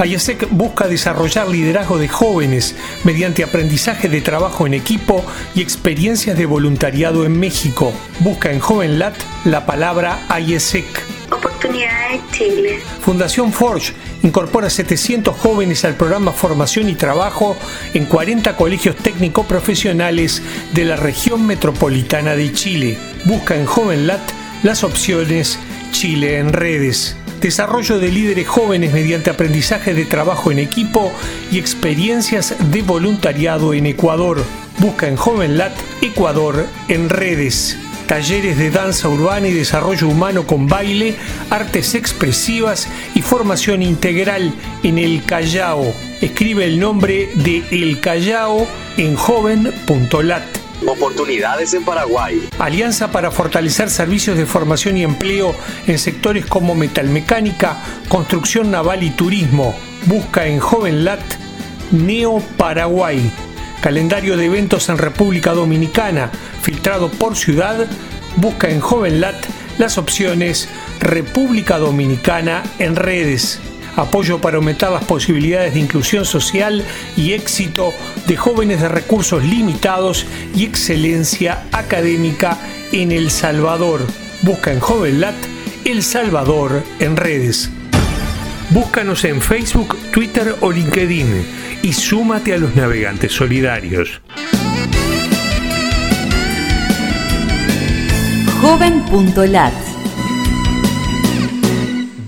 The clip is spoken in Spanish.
AYASEC busca desarrollar liderazgo de jóvenes mediante aprendizaje de trabajo en equipo y experiencias de voluntariado en México. Busca en JovenLat la palabra AYESEC. Oportunidades Chile. Fundación Forge incorpora 700 jóvenes al programa Formación y Trabajo en 40 colegios técnico profesionales de la región metropolitana de Chile. Busca en JovenLat las opciones Chile en redes desarrollo de líderes jóvenes mediante aprendizaje de trabajo en equipo y experiencias de voluntariado en Ecuador. Busca en JovenLat Ecuador en redes. Talleres de danza urbana y desarrollo humano con baile, artes expresivas y formación integral en El Callao. Escribe el nombre de El Callao en joven.lat. Oportunidades en Paraguay. Alianza para fortalecer servicios de formación y empleo en sectores como metalmecánica, construcción naval y turismo. Busca en JovenLat Neo Paraguay. Calendario de eventos en República Dominicana, filtrado por ciudad. Busca en JovenLat las opciones República Dominicana en redes apoyo para aumentar las posibilidades de inclusión social y éxito de jóvenes de recursos limitados y excelencia académica en El Salvador. Busca en JovenLat El Salvador en redes. Búscanos en Facebook, Twitter o LinkedIn y súmate a los navegantes solidarios. Joven.lat